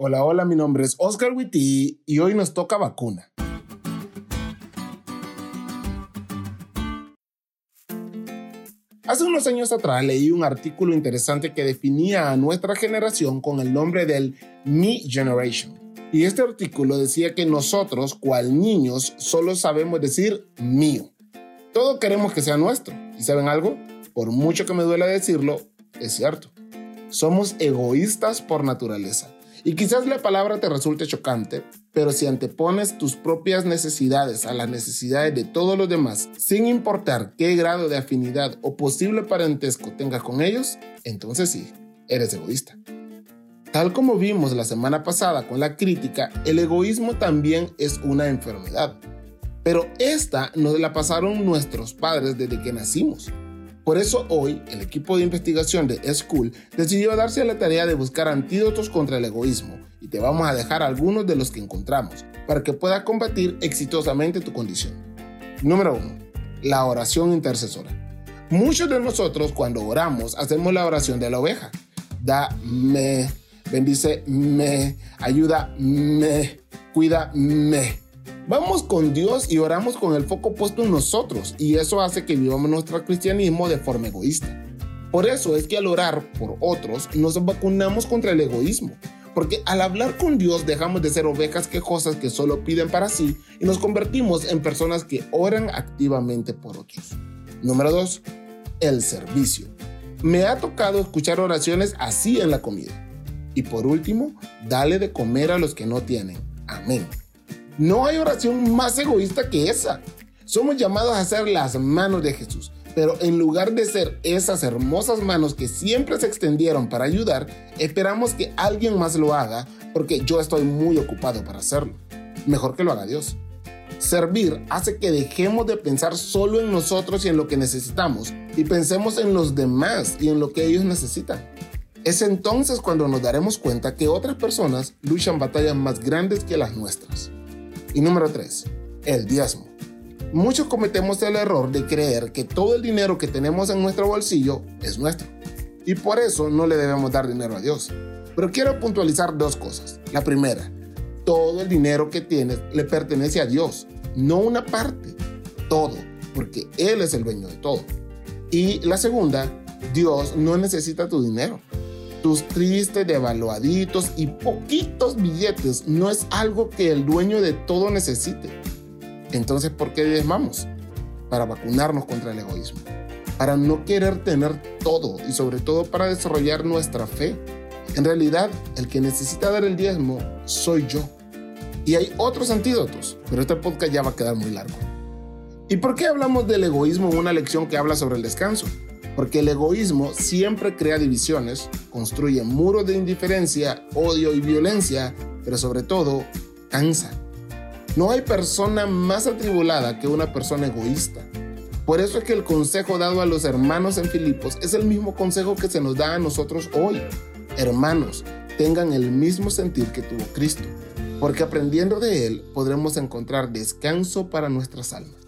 Hola, hola, mi nombre es Oscar Witty y hoy nos toca vacuna. Hace unos años atrás leí un artículo interesante que definía a nuestra generación con el nombre del Me Generation. Y este artículo decía que nosotros, cual niños, solo sabemos decir mío. Todo queremos que sea nuestro. ¿Y saben algo? Por mucho que me duela decirlo, es cierto. Somos egoístas por naturaleza. Y quizás la palabra te resulte chocante, pero si antepones tus propias necesidades a las necesidades de todos los demás, sin importar qué grado de afinidad o posible parentesco tengas con ellos, entonces sí, eres egoísta. Tal como vimos la semana pasada con la crítica, el egoísmo también es una enfermedad. Pero esta nos la pasaron nuestros padres desde que nacimos. Por eso hoy el equipo de investigación de School decidió darse a la tarea de buscar antídotos contra el egoísmo y te vamos a dejar algunos de los que encontramos para que puedas combatir exitosamente tu condición. Número 1. La oración intercesora. Muchos de nosotros cuando oramos hacemos la oración de la oveja. Da, me, bendice, me, ayuda, me, cuida, me. Vamos con Dios y oramos con el foco puesto en nosotros y eso hace que vivamos nuestro cristianismo de forma egoísta. Por eso es que al orar por otros nos vacunamos contra el egoísmo, porque al hablar con Dios dejamos de ser ovejas quejosas que solo piden para sí y nos convertimos en personas que oran activamente por otros. Número 2. El servicio. Me ha tocado escuchar oraciones así en la comida. Y por último, dale de comer a los que no tienen. Amén. No hay oración más egoísta que esa. Somos llamados a ser las manos de Jesús, pero en lugar de ser esas hermosas manos que siempre se extendieron para ayudar, esperamos que alguien más lo haga porque yo estoy muy ocupado para hacerlo. Mejor que lo haga Dios. Servir hace que dejemos de pensar solo en nosotros y en lo que necesitamos y pensemos en los demás y en lo que ellos necesitan. Es entonces cuando nos daremos cuenta que otras personas luchan batallas más grandes que las nuestras. Y número 3, el diezmo. Muchos cometemos el error de creer que todo el dinero que tenemos en nuestro bolsillo es nuestro. Y por eso no le debemos dar dinero a Dios. Pero quiero puntualizar dos cosas. La primera, todo el dinero que tienes le pertenece a Dios, no una parte, todo, porque Él es el dueño de todo. Y la segunda, Dios no necesita tu dinero. Tus tristes, devaluaditos y poquitos billetes no es algo que el dueño de todo necesite. Entonces, ¿por qué diezmamos? Para vacunarnos contra el egoísmo, para no querer tener todo y sobre todo para desarrollar nuestra fe. En realidad, el que necesita dar el diezmo soy yo. Y hay otros antídotos, pero este podcast ya va a quedar muy largo. ¿Y por qué hablamos del egoísmo en una lección que habla sobre el descanso? Porque el egoísmo siempre crea divisiones, construye muros de indiferencia, odio y violencia, pero sobre todo cansa. No hay persona más atribulada que una persona egoísta. Por eso es que el consejo dado a los hermanos en Filipos es el mismo consejo que se nos da a nosotros hoy. Hermanos, tengan el mismo sentir que tuvo Cristo, porque aprendiendo de Él podremos encontrar descanso para nuestras almas.